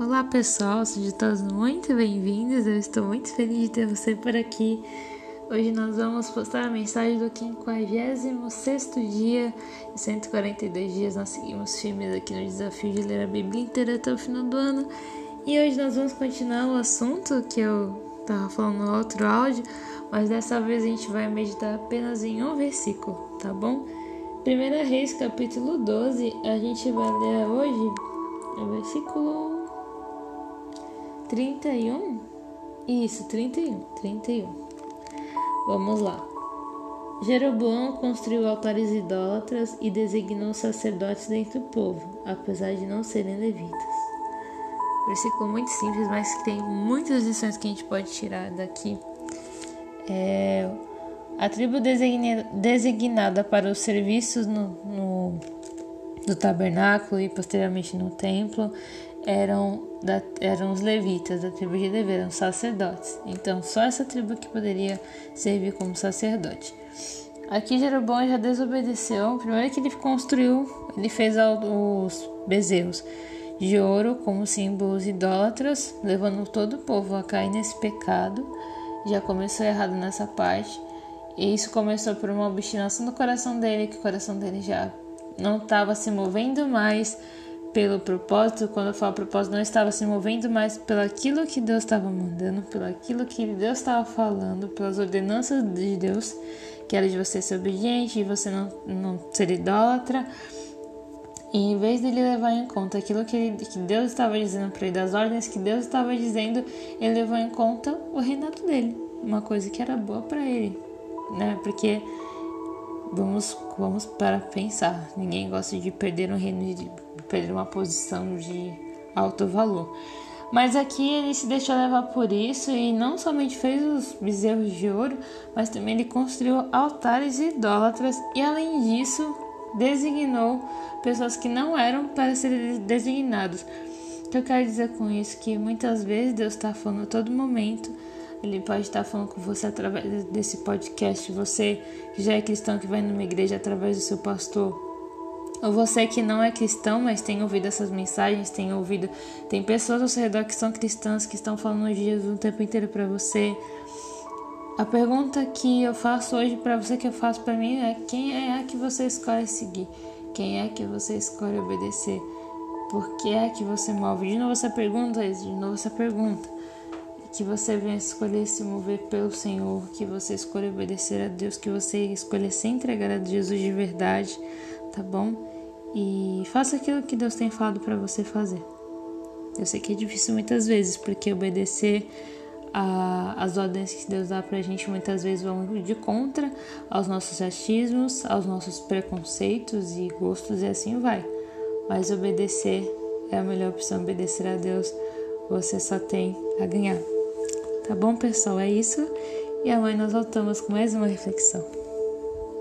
Olá pessoal, sejam todos muito bem-vindos. Eu estou muito feliz de ter você por aqui. Hoje nós vamos postar a mensagem do 56 dia e 142 dias. Nós seguimos firmes aqui no desafio de ler a Bíblia inteira até o final do ano. E hoje nós vamos continuar o assunto que eu estava falando no outro áudio, mas dessa vez a gente vai meditar apenas em um versículo, tá bom? 1 Reis, capítulo 12, a gente vai ler hoje o versículo 31? Isso, 31, 31. Vamos lá. Jeroboão construiu altares idólatras e designou sacerdotes dentre o povo, apesar de não serem levitas. Versículo muito simples, mas que tem muitas lições que a gente pode tirar daqui. É, a tribo designada para os serviços no, no, no tabernáculo e posteriormente no templo eram, da, eram os levitas, da tribo de Levi, eram sacerdotes. Então, só essa tribo que poderia servir como sacerdote. Aqui Jeroboão já desobedeceu. Primeiro que ele construiu, ele fez os bezerros de ouro como símbolos idólatras, levando todo o povo a cair nesse pecado. Já começou errado nessa parte. E isso começou por uma obstinação do coração dele, que o coração dele já não estava se movendo mais pelo propósito, quando eu falo propósito, não estava se movendo mais pelo aquilo que Deus estava mandando, pelo aquilo que Deus estava falando, pelas ordenanças de Deus, que era de você ser obediente, você não, não ser idólatra. E em vez de ele levar em conta aquilo que, ele, que Deus estava dizendo para ele, das ordens que Deus estava dizendo, ele levou em conta o reinado dele, uma coisa que era boa para ele, né? Porque vamos, vamos para pensar, ninguém gosta de perder um reino de perder uma posição de alto valor. Mas aqui ele se deixou levar por isso e não somente fez os bezerros de ouro, mas também ele construiu altares idólatras e além disso designou pessoas que não eram para serem designados. O que eu quero dizer com isso? Que muitas vezes Deus está falando a todo momento, Ele pode estar falando com você através desse podcast, você que já é cristão, que vai numa igreja através do seu pastor, ou você que não é cristão, mas tem ouvido essas mensagens, tem ouvido, tem pessoas ao seu redor que são cristãs, que estão falando de Jesus o tempo inteiro para você. A pergunta que eu faço hoje para você, que eu faço para mim, é quem é que você escolhe seguir? Quem é que você escolhe obedecer? Por que é que você move? De novo essa pergunta, de novo essa pergunta. Que você venha escolher se mover pelo Senhor, que você escolha obedecer a Deus, que você escolha se entregar a Jesus de verdade, tá bom? e faça aquilo que Deus tem falado para você fazer. Eu sei que é difícil muitas vezes, porque obedecer as ordens que Deus dá pra gente muitas vezes vão de contra aos nossos achismos, aos nossos preconceitos e gostos e assim vai. Mas obedecer é a melhor opção, obedecer a Deus, você só tem a ganhar. Tá bom, pessoal? É isso. E amanhã nós voltamos com mais uma reflexão.